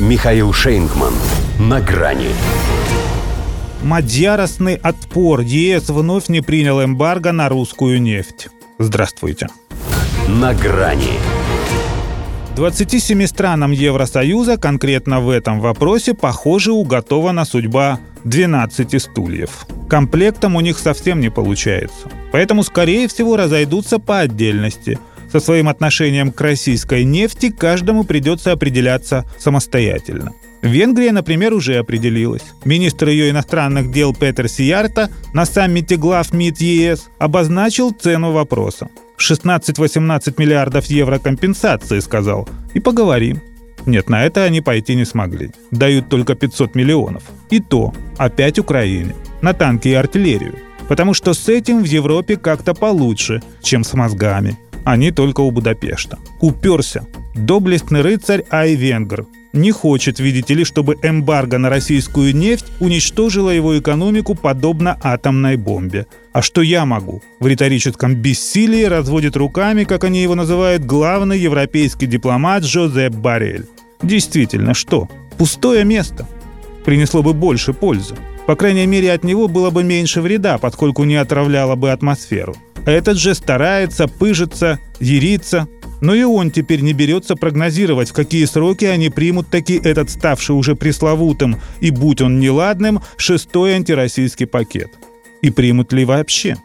Михаил Шейнгман. На грани. Мадьяростный отпор. ЕС вновь не принял эмбарго на русскую нефть. Здравствуйте. На грани. 27 странам Евросоюза конкретно в этом вопросе, похоже, уготована судьба 12 стульев. Комплектом у них совсем не получается. Поэтому, скорее всего, разойдутся по отдельности. Со своим отношением к российской нефти каждому придется определяться самостоятельно. Венгрия, например, уже определилась. Министр ее иностранных дел Петер Сиярта на саммите глав МИД ЕС обозначил цену вопроса. 16-18 миллиардов евро компенсации, сказал. И поговорим. Нет, на это они пойти не смогли. Дают только 500 миллионов. И то опять Украине. На танки и артиллерию. Потому что с этим в Европе как-то получше, чем с мозгами. Они только у Будапешта. Уперся. Доблестный рыцарь Айвенгр. Не хочет, видите ли, чтобы эмбарго на российскую нефть уничтожило его экономику подобно атомной бомбе. А что я могу? В риторическом бессилии разводит руками, как они его называют, главный европейский дипломат Жозеп Барель. Действительно, что? Пустое место. Принесло бы больше пользы. По крайней мере, от него было бы меньше вреда, поскольку не отравляло бы атмосферу. Этот же старается, пыжится, ерится. Но и он теперь не берется прогнозировать, в какие сроки они примут таки этот ставший уже пресловутым и, будь он неладным, шестой антироссийский пакет. И примут ли вообще?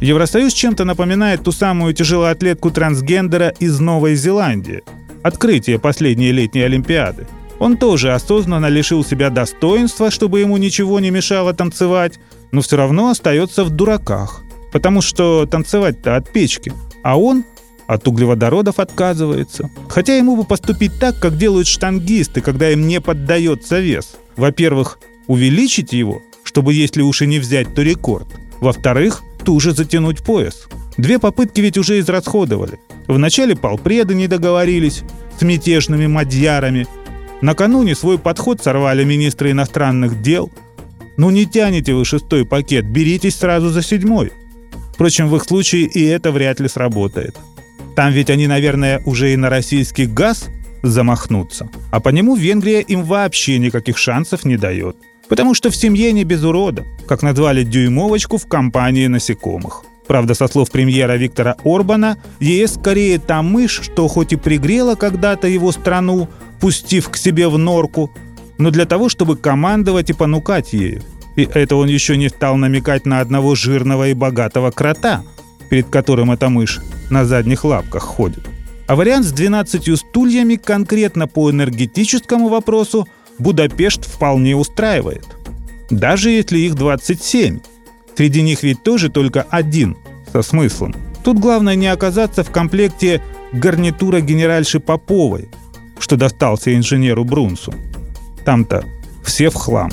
Евросоюз чем-то напоминает ту самую тяжелоатлетку трансгендера из Новой Зеландии. Открытие последней летней Олимпиады. Он тоже осознанно лишил себя достоинства, чтобы ему ничего не мешало танцевать, но все равно остается в дураках. Потому что танцевать-то от печки. А он от углеводородов отказывается. Хотя ему бы поступить так, как делают штангисты, когда им не поддается вес. Во-первых, увеличить его, чтобы если уж и не взять, то рекорд. Во-вторых, туже затянуть пояс. Две попытки ведь уже израсходовали. Вначале полпреды не договорились с мятежными мадьярами. Накануне свой подход сорвали министры иностранных дел. Ну не тянете вы шестой пакет, беритесь сразу за седьмой. Впрочем, в их случае и это вряд ли сработает. Там ведь они, наверное, уже и на российский газ замахнутся. А по нему Венгрия им вообще никаких шансов не дает. Потому что в семье не без урода, как назвали дюймовочку в компании насекомых. Правда, со слов премьера Виктора Орбана, ЕС скорее та мышь, что хоть и пригрела когда-то его страну, пустив к себе в норку, но для того, чтобы командовать и понукать ею. И это он еще не стал намекать на одного жирного и богатого крота, перед которым эта мышь на задних лапках ходит. А вариант с 12 стульями конкретно по энергетическому вопросу Будапешт вполне устраивает. Даже если их 27. Среди них ведь тоже только один со смыслом. Тут главное не оказаться в комплекте гарнитура генеральши Поповой, что достался инженеру Брунсу. Там-то все в хлам.